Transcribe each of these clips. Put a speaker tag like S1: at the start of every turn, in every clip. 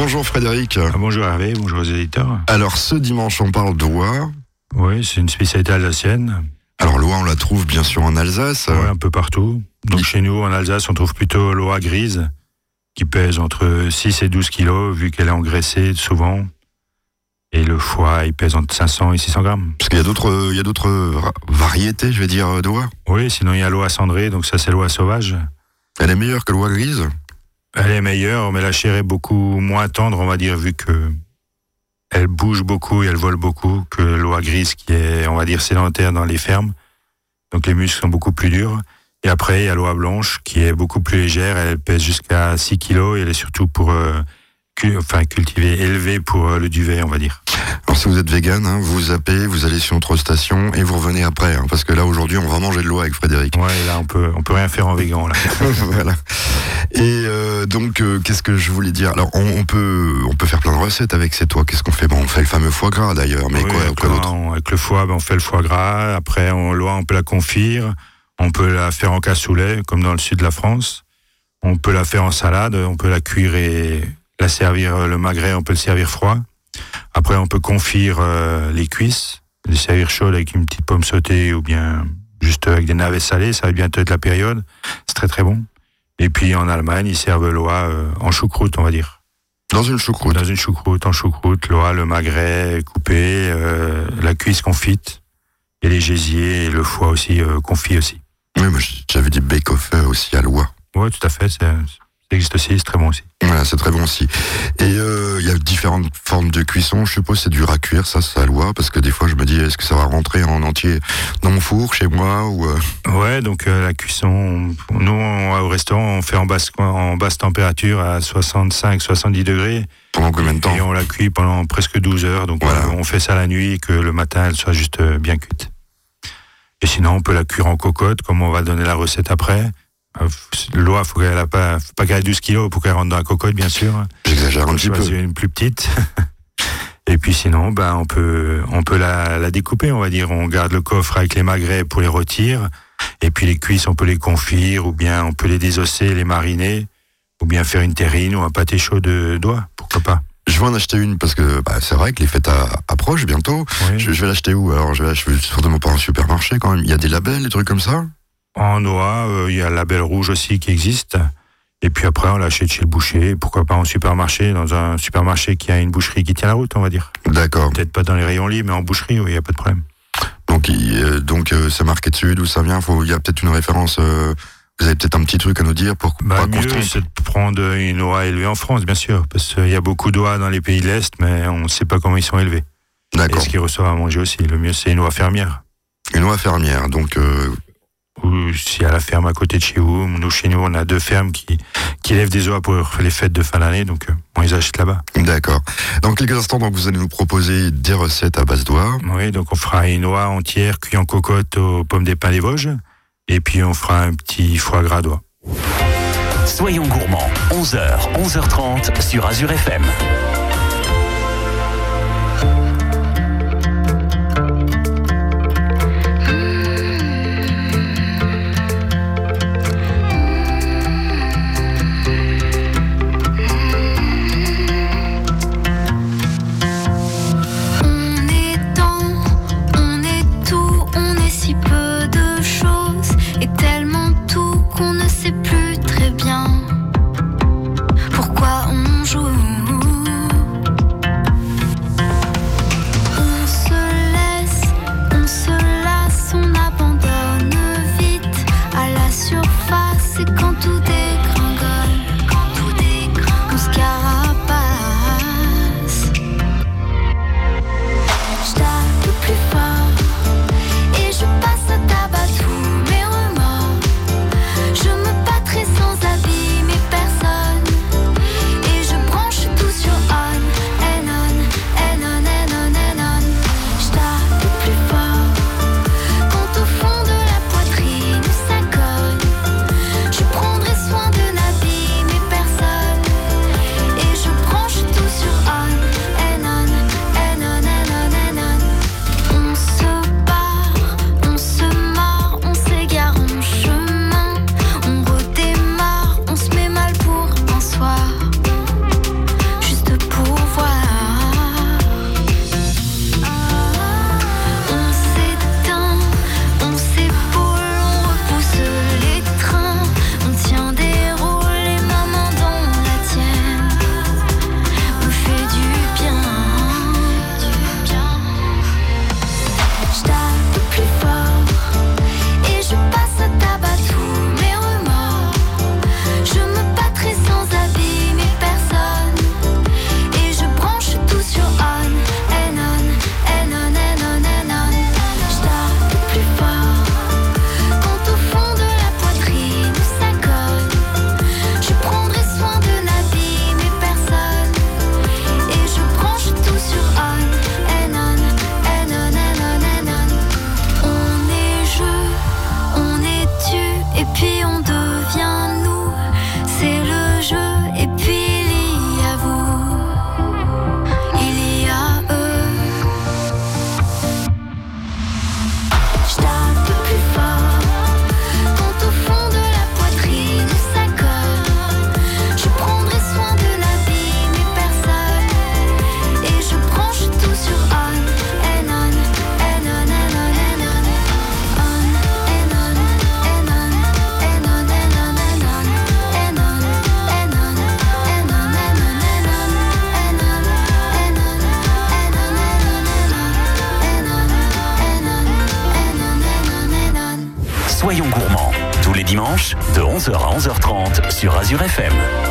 S1: Bonjour Frédéric.
S2: Ah, bonjour Hervé, bonjour aux éditeurs.
S1: Alors ce dimanche on parle d'oie.
S2: Oui, c'est une spécialité alsacienne.
S1: Alors l'oie on la trouve bien sûr en Alsace.
S2: Oui, un peu partout. Donc chez nous en Alsace on trouve plutôt l'oie grise qui pèse entre 6 et 12 kilos vu qu'elle est engraissée souvent. Et le foie, il pèse entre 500 et 600 grammes.
S1: Parce qu'il y a d'autres, il y a d'autres variétés, je vais dire, d'oie.
S2: Oui, sinon il y a l'oie cendrée, donc ça c'est l'oie sauvage.
S1: Elle est meilleure que l'oie grise?
S2: Elle est meilleure, mais la chair est beaucoup moins tendre, on va dire, vu que elle bouge beaucoup et elle vole beaucoup que l'oie grise qui est, on va dire, sédentaire dans les fermes. Donc les muscles sont beaucoup plus durs. Et après, il y a l'oie blanche qui est beaucoup plus légère. Elle pèse jusqu'à 6 kilos et elle est surtout pour euh, enfin cultiver, élever pour euh, le duvet, on va dire.
S1: Alors si vous êtes vegan, hein, vous zappez, vous allez sur notre station et vous revenez après, hein, parce que là aujourd'hui on va manger de l'eau avec Frédéric.
S2: Ouais, là on peut on peut rien faire en vegan là.
S1: voilà. Et euh, donc euh, qu'est-ce que je voulais dire? Alors on, peut on peut faire plein de recettes avec cette oie. Qu'est-ce qu'on fait? Bon, on fait le fameux foie gras d'ailleurs, mais quoi, quoi d'autre?
S2: Avec le foie, ben, on fait le foie gras. Après, on l'oie, on peut la confire. On peut la faire en cassoulet, comme dans le sud de la France. On peut la faire en salade. On peut la cuire et la servir, euh, le magret, on peut le servir froid. Après, on peut confire euh, les cuisses, les servir chaudes avec une petite pomme sautée ou bien juste avec des navets salés, ça va bientôt être la période. C'est très très bon. Et puis en Allemagne, ils servent l'oie euh, en choucroute, on va dire.
S1: Dans une choucroute
S2: Dans une choucroute, en choucroute, l'oie, le magret coupé, la cuisse confite, et les gésiers et le foie aussi confit aussi.
S1: Oui, mais j'avais dit bake-off aussi à l'oie.
S2: Oui, tout à fait, c'est ça existe aussi, c'est très bon aussi.
S1: Voilà, c'est très bon aussi. Et euh, il y a différentes formes de cuisson. Je suppose c'est dur à cuire, ça, ça loi, parce que des fois je me dis, est-ce que ça va rentrer en entier dans mon four chez moi ou euh?
S2: Ouais, donc euh, la cuisson, nous au restaurant, on fait en basse en basse température à 65-70 degrés.
S1: Pendant combien de temps?
S2: Et on la cuit pendant presque 12 heures. Donc on fait ça la nuit et que le matin elle soit juste bien cuite. Et sinon, on peut la cuire en cocotte, comme on va donner la recette après. Euh, L'oie, faut qu'elle a pas, faut pas qu'elle ait 12 kilos pour qu'elle rentre dans la cocotte, bien sûr.
S1: J'exagère un petit peu.
S2: une plus petite. Et puis sinon, ben, on peut, on peut la, la, découper, on va dire. On garde le coffre avec les magrets pour les rôtir. Et puis les cuisses, on peut les confire, ou bien on peut les désosser, les mariner, ou bien faire une terrine ou un pâté chaud de doigts. Pourquoi pas?
S1: Je vais en acheter une parce que bah, c'est vrai que les fêtes approchent bientôt. Je, vais l'acheter où? Alors je vais, je vais certainement pas un supermarché quand même. Il y a des labels, des trucs comme ça?
S2: En noix, euh, il y a la belle rouge aussi qui existe. Et puis après, on l'achète chez le boucher. Pourquoi pas en supermarché, dans un supermarché qui a une boucherie qui tient la route, on va dire.
S1: D'accord.
S2: Peut-être pas dans les rayons libres, mais en boucherie, il n'y a pas de problème.
S1: Donc, euh, donc euh, c'est marqué dessus, d'où ça vient? Il y a peut-être une référence. vous avez peut-être un petit truc à nous dire pour
S2: bah, pas mieux, c'est de prendre une oie élevée en France, bien sûr, parce qu'il y a beaucoup d'oies dans les pays de l'Est, mais on ne sait pas comment ils sont élevés. D'accord. Et ce qu'ils reçoivent à manger aussi. Le mieux, c'est une oie fermière.
S1: Une oie fermière, donc
S2: ou si à la ferme à côté de chez vous. Nous, chez nous, on a deux fermes qui, qui élèvent des oies pour les fêtes de fin d'année, donc euh, on les achète là-bas.
S1: D'accord. Dans quelques instants, donc, vous allez nous proposer des recettes à base d'oie.
S2: Oui, donc on fera une oie entière cuite en cocotte aux pommes des pins des Vosges, et puis on fera un petit foie gras d'oie.
S3: Soyons gourmands, 11h, 11h30 sur Azure FM. Sur Azure FM.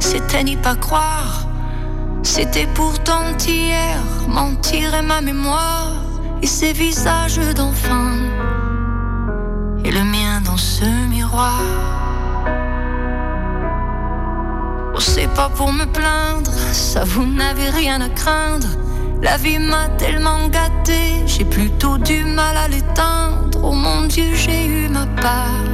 S4: C'était n'y pas croire. C'était pourtant hier, mentir ma mémoire et ses visages d'enfant et le mien dans ce miroir. Oh, c'est pas pour me plaindre, ça vous n'avez rien à craindre. La vie m'a tellement gâté, j'ai plutôt du mal à l'éteindre. Oh mon Dieu, j'ai eu ma part, et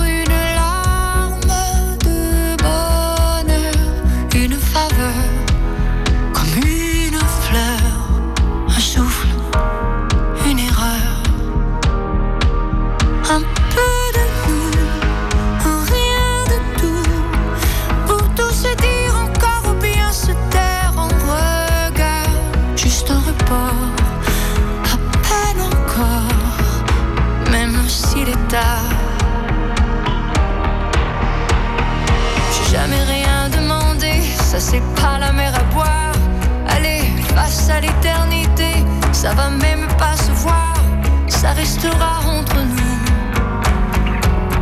S4: restera entre nous.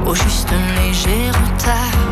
S4: Au juste un léger retard.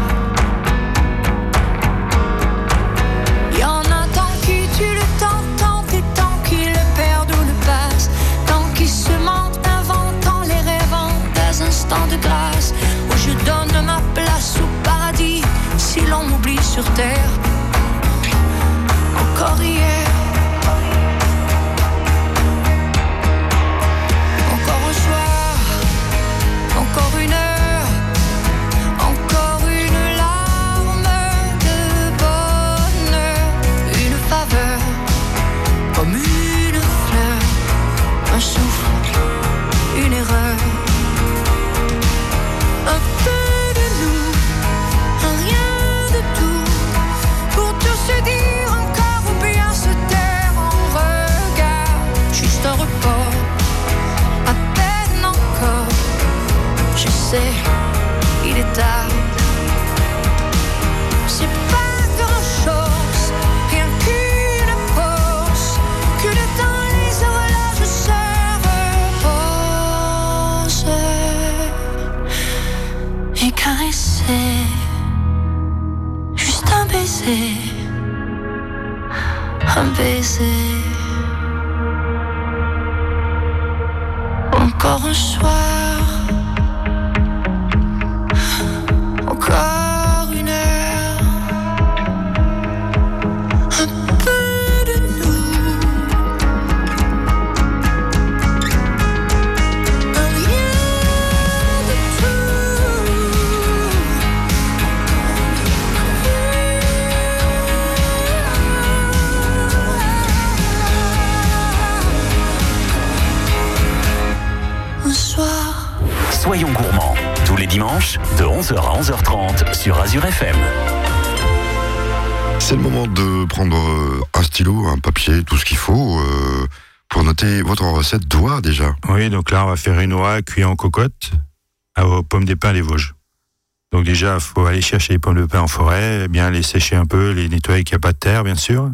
S4: Je
S3: Tous les dimanches, de 11h à 11h30 sur Azure FM.
S1: C'est le moment de prendre euh, un stylo, un papier, tout ce qu'il faut euh, pour noter votre recette d'oie déjà.
S2: Oui, donc là, on va faire une oie cuite en cocotte aux pommes des pins des Vosges. Donc déjà, il faut aller chercher les pommes de pin en forêt, bien les sécher un peu, les nettoyer qu'il n'y a pas de terre, bien sûr.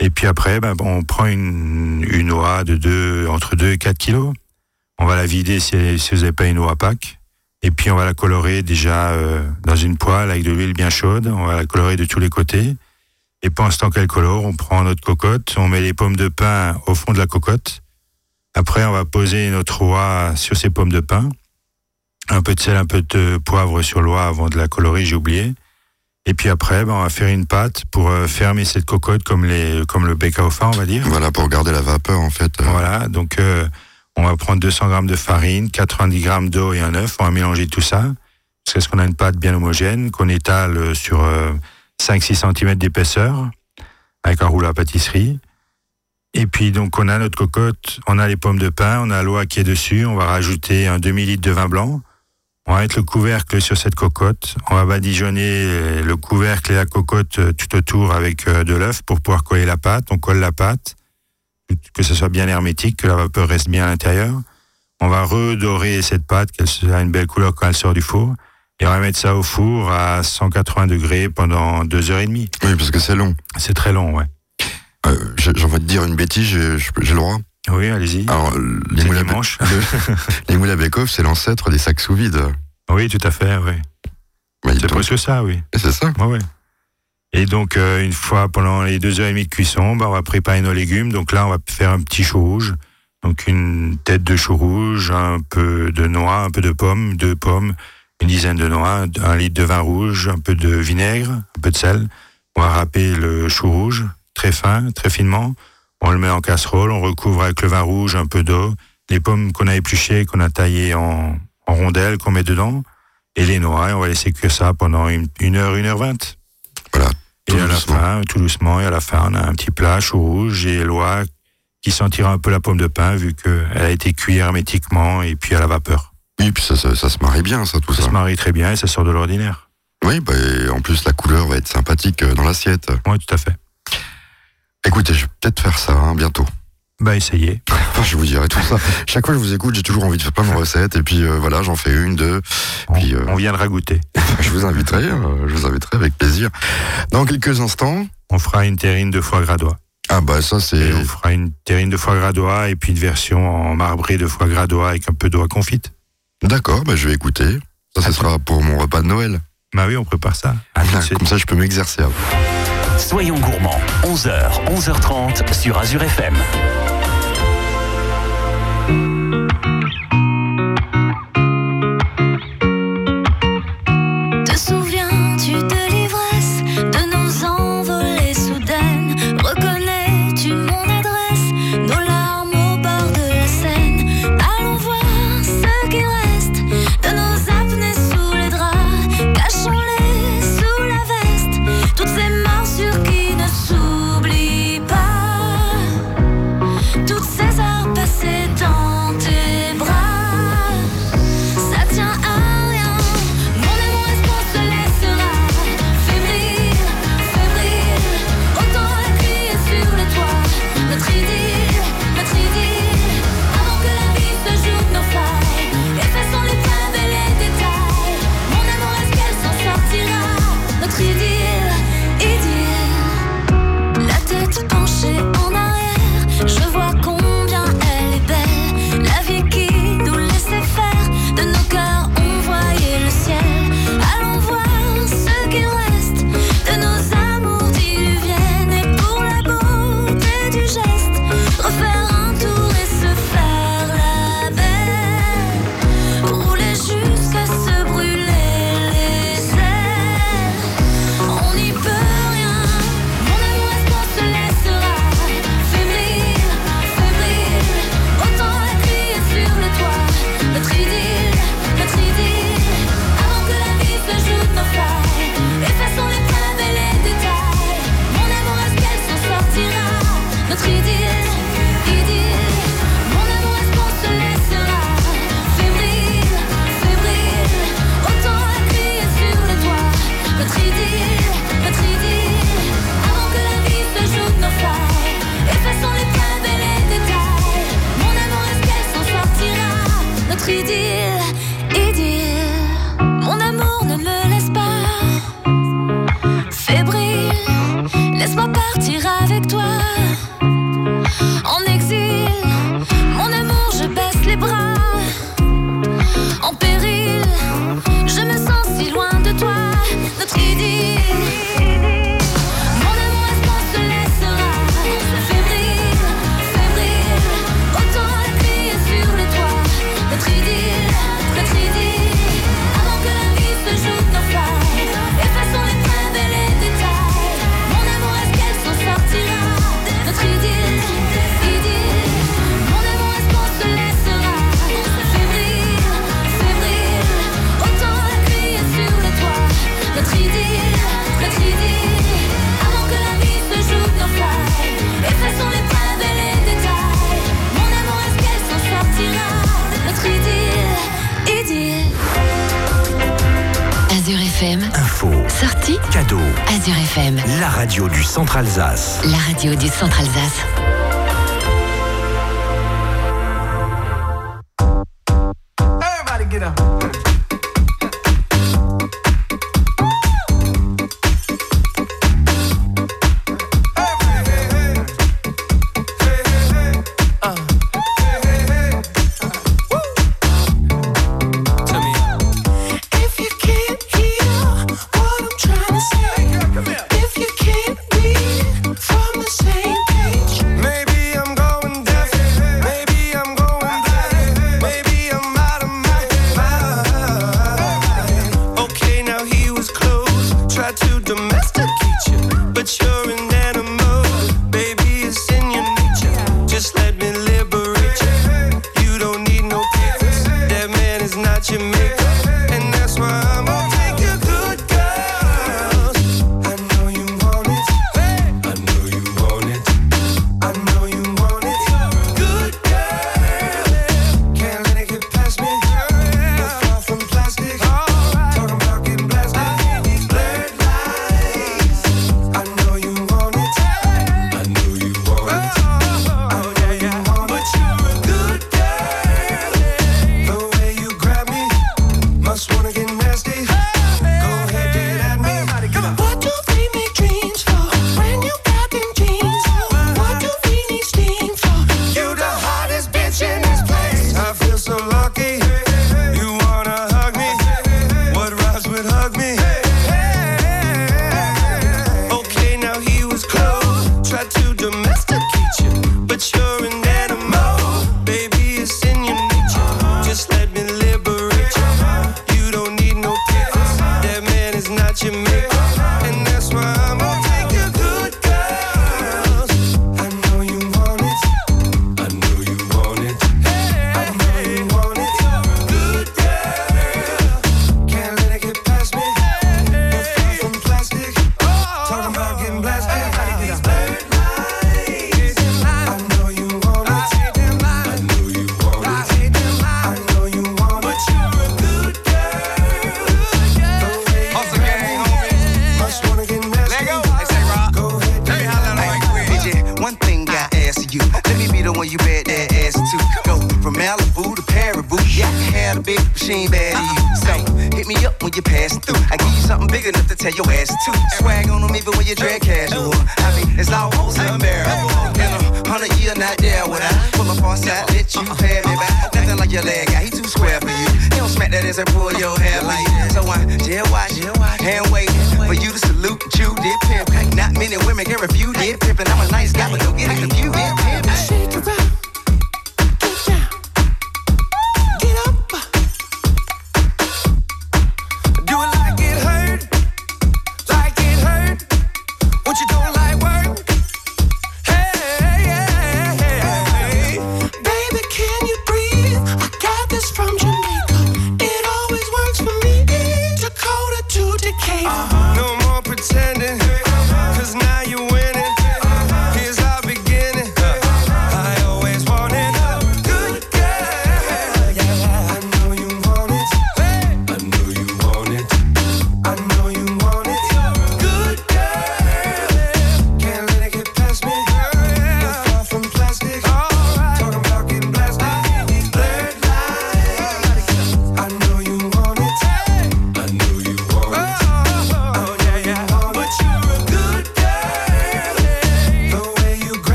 S2: Et puis après, ben, on prend une, une oie de deux, entre 2 et 4 kilos. On va la vider si, si vous n'avez pas une oie Pâques. Et puis on va la colorer déjà euh, dans une poêle avec de l'huile bien chaude. On va la colorer de tous les côtés. Et pendant ce temps qu'elle colore, on prend notre cocotte, on met les pommes de pin au fond de la cocotte. Après, on va poser notre oie sur ces pommes de pin. Un peu de sel, un peu de poivre sur l'oie avant de la colorer, j'ai oublié. Et puis après, ben, on va faire une pâte pour euh, fermer cette cocotte comme, les, comme le bec à on va dire.
S1: Voilà, pour garder la vapeur en fait.
S2: Voilà, donc euh, on va prendre 200 grammes de farine, 90 grammes d'eau et un œuf. On va mélanger tout ça jusqu'à ce qu'on a une pâte bien homogène qu'on étale euh, sur euh, 5-6 cm d'épaisseur avec un rouleau à pâtisserie. Et puis donc on a notre cocotte, on a les pommes de pin, on a l'oie qui est dessus. On va rajouter un demi litre de vin blanc. On va mettre le couvercle sur cette cocotte. On va badigeonner le couvercle et la cocotte euh, tout autour avec euh, de l'œuf pour pouvoir coller la pâte. On colle la pâte que ce soit bien hermétique, que la vapeur reste bien à l'intérieur. On va redorer cette pâte, qu'elle a une belle couleur quand elle sort du four. Et on va mettre ça au four à 180 degrés pendant deux heures et demie.
S1: Oui, parce que c'est long.
S2: C'est très long, ouais.
S1: Euh, j'ai envie de dire une bêtise, j'ai le droit.
S2: Oui, allez-y.
S1: Alors, les
S2: C'est
S1: moules, à,
S2: dimanche.
S1: les moules à c'est l'ancêtre des sacs sous vide.
S2: Oui, tout à fait, oui. C'est presque ça, oui.
S1: C'est ça
S2: Ouais, ouais. Et donc, euh, une fois pendant les deux heures et demie de cuisson, bah, on va préparer nos légumes. Donc là, on va faire un petit chou rouge. Donc une tête de chou rouge, un peu de noix, un peu de pommes, deux pommes, une dizaine de noix, un litre de vin rouge, un peu de vinaigre, un peu de sel. On va râper le chou rouge très fin, très finement. On le met en casserole, on recouvre avec le vin rouge, un peu d'eau, les pommes qu'on a épluchées, qu'on a taillées en, rondelles, qu'on met dedans, et les noix. Et on va laisser cuire ça pendant une, une heure, une heure vingt.
S1: Voilà.
S2: Et
S1: Tout
S2: à la fin, tout doucement, et à la fin, on a un petit plat chou rouge et l'oie qui sentira un peu la pomme de pin vu qu'elle a été cuite hermétiquement et puis à la vapeur.
S1: Oui, puis ça, ça, ça se marie bien, ça, tout
S2: Ça
S1: ça.
S2: se marie très bien et ça sort de l'ordinaire.
S1: Oui, bah, et en plus, la couleur va être sympathique euh, dans l'assiette.
S2: Oui, tout à fait.
S1: Écoutez, je vais peut-être faire ça hein, bientôt.
S2: Bah essayez.
S1: Je vous dirai tout ça. Chaque fois que je vous écoute, j'ai toujours envie de faire plein de recettes. Et puis euh, voilà, j'en fais une, deux. Puis, euh,
S2: on viendra goûter.
S1: je vous inviterai, euh, je vous inviterai avec plaisir. Dans quelques instants.
S2: On fera une terrine de foie gradois.
S1: Ah bah ça c'est.
S2: On fera une terrine de foie gras gradois et puis une version en marbré de foie gras gradois avec un peu d'oie confite.
S1: D'accord, bah je vais écouter. Ça, ce sera pour mon repas de Noël.
S2: Bah oui, on prépare ça. Ah,
S1: comme ça, je peux m'exercer.
S4: Soyons gourmands, 11h, 11h30 sur Azure FM.
S5: Notre idée, avant que la vie ne joue dans le fly, effaçons les preuves et les détails. Mon amour, est-ce qu'elle se ressortira? Notre idée, idée.
S6: Azure FM,
S4: info,
S6: sortie,
S4: cadeau.
S6: Azure FM,
S4: la radio du Centre Alsace.
S6: La radio du Centre Alsace.
S7: You
S8: big enough to tell your ass too. Swag on them even when you dress casual. I mean, it's almost unbearable. In a hundred year, not there would I pull up on side, let you pay me back. Nothing like your leg guy, he too square for you. He don't smack that ass and pull your hair like. So I jail watch, hand wait for you to salute and chew did pimp. Not many women can refuse did pimp, and I'm a nice guy, but don't get it confused.
S9: Shake it around.
S8: You don't like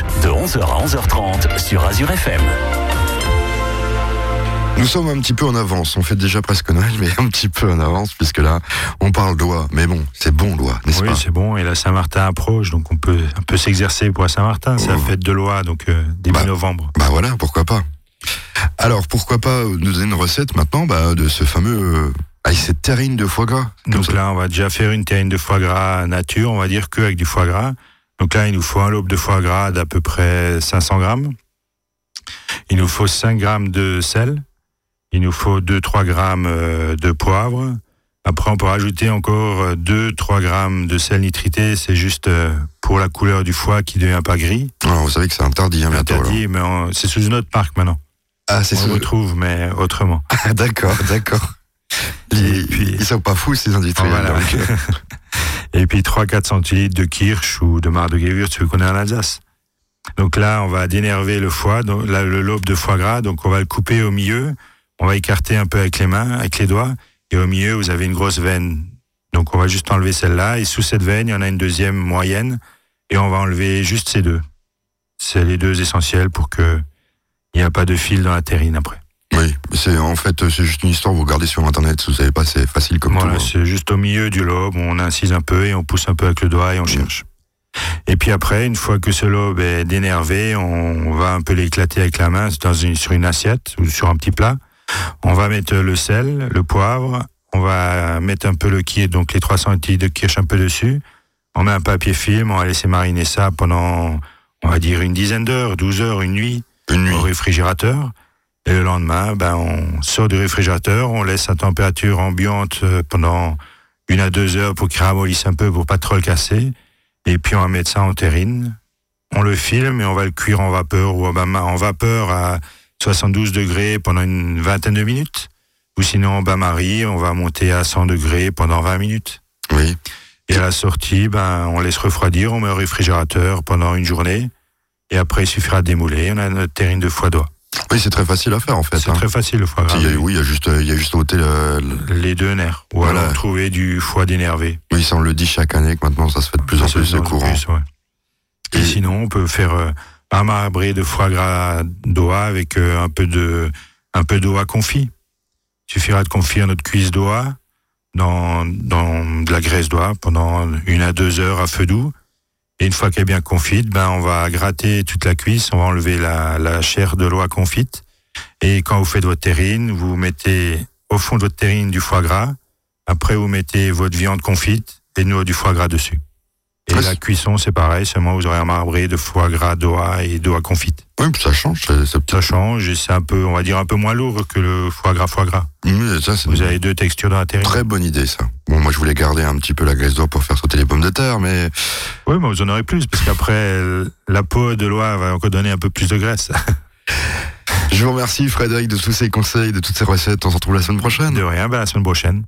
S3: de 11h à 11h30 sur Azure FM.
S1: Nous sommes un petit peu en avance. On fait déjà presque Noël, mais un petit peu en avance, puisque là, on parle doigt. Mais bon, c'est bon doigt, n'est-ce
S2: Oui,
S1: pas
S2: c'est bon. Et la Saint-Martin approche, donc on peut un peu s'exercer pour la Saint-Martin. C'est la
S1: Oh.
S2: fête de loi, donc euh, début
S1: Bah.
S2: novembre.
S1: Bah voilà, pourquoi pas. Alors, pourquoi pas nous donner une recette maintenant bah, de ce fameux... Euh, ah, cette terrine de foie gras.
S2: Donc
S1: ça.
S2: là, on va déjà faire une terrine de foie gras nature, on va dire que avec du foie gras. Donc là, il nous faut un lobe de foie gras d'à peu près 500 grammes. Il nous faut 5 grammes de sel. Il nous faut 2-3 grammes euh, de poivre. Après, on peut rajouter encore 2-3 grammes de sel nitrité. C'est juste euh, pour la couleur du foie qui devient pas gris.
S1: Alors, vous savez que c'est interdit hein, bientôt.
S2: Interdit, mais c'est sous une autre marque maintenant.
S1: Ah, c'est
S2: On le retrouve, mais autrement.
S1: Ah, d'accord, d'accord. Ils,
S2: puis-
S1: ils sont pas fous, ces industriels.
S2: Voilà.
S1: donc, euh,
S2: Et puis 3-4 centilitres de kirsch ou de marc de Gewürz, celui qu'on a en Alsace. Donc là, on va dénerver le foie, donc le lobe de foie gras. Donc on va le couper au milieu. On va écarter un peu avec les mains, avec les doigts. Et au milieu, vous avez une grosse veine. Donc on va juste enlever celle-là. Et sous cette veine, il y en a une deuxième moyenne. Et on va enlever juste ces deux. C'est les deux essentiels pour que il n'y a pas de fil dans la terrine après.
S1: Oui, c'est en fait, c'est juste une histoire, vous regardez sur Internet, si vous savez pas, c'est facile comme
S2: Voilà,
S1: tout. hein.
S2: c'est juste au milieu du lobe, on incise un peu et on pousse un peu avec le doigt et on cherche. Et puis après, une fois que ce lobe est dénervé, on va un peu l'éclater avec la main dans une, sur une assiette ou sur un petit plat. On va mettre le sel, le poivre, on va mettre un peu le kirsch, donc les 300 centilitres de kirsch un peu dessus. On met un papier film, on va laisser mariner ça pendant, on va dire, une dizaine d'heures, 12 heures, une nuit
S1: Une nuit.
S2: au réfrigérateur. Et le lendemain, ben, on sort du réfrigérateur, on laisse à température ambiante euh, pendant une à deux heures pour qu'il ramollisse un peu pour pas trop le casser. Et puis on va mettre ça en terrine. On le filme et on va le cuire en vapeur ou en vapeur à 72 degrés pendant une vingtaine de minutes. Ou sinon en bain-marie, on va monter à 100 degrés pendant 20 minutes.
S1: Oui.
S2: Et à la sortie, ben, on laisse refroidir, on met au réfrigérateur pendant une journée. Et après, il suffira de démouler. On a notre terrine de foie d'oie.
S1: Oui, c'est très facile à faire en fait.
S2: C'est
S1: hein.
S2: très facile le foie gras.
S1: Il y a- oui, il y a juste, il y a juste ôté le, le-
S2: Les deux nerfs. Ou
S1: Voilà.
S2: alors trouver du foie dénervé.
S1: Oui, ça on le dit chaque année que maintenant ça se fait de plus en plus
S2: c'est
S1: courant.
S2: plus, ouais. Et,
S1: Et-
S2: sinon, on peut faire euh, un marbré de foie gras d'oie avec euh, un peu de un peu d'oie confit. Il suffira de confire notre cuisse d'oie dans, dans de la graisse d'oie pendant une à deux heures à feu doux. Et une fois qu'elle est bien confite, ben on va gratter toute la cuisse, on va enlever la, la chair de l'oie confite. Et quand vous faites votre terrine, vous mettez au fond de votre terrine du foie gras. Après, vous mettez votre viande confite et nous du foie gras dessus. Et
S1: Ah,
S2: la cuisson, c'est pareil, seulement vous aurez un marbré de foie gras d'oie et d'oie confite.
S1: Oui, ça change.
S2: Ça change et c'est un peu, on va dire, un peu moins lourd que le foie gras foie gras.
S1: Ça,
S2: Vous
S1: une
S2: avez deux textures dans la terrine.
S1: très bonne idée ça. Bon, moi je voulais garder un petit peu la graisse d'oie pour faire sauter les pommes de terre, mais
S2: Oui, mais vous en aurez plus, parce qu'après, la peau de l'oie va encore donner un peu plus de graisse.
S1: Je vous remercie Frédéric de tous ces conseils, de toutes ces recettes. On se retrouve la semaine prochaine.
S2: De rien, ben, la semaine prochaine.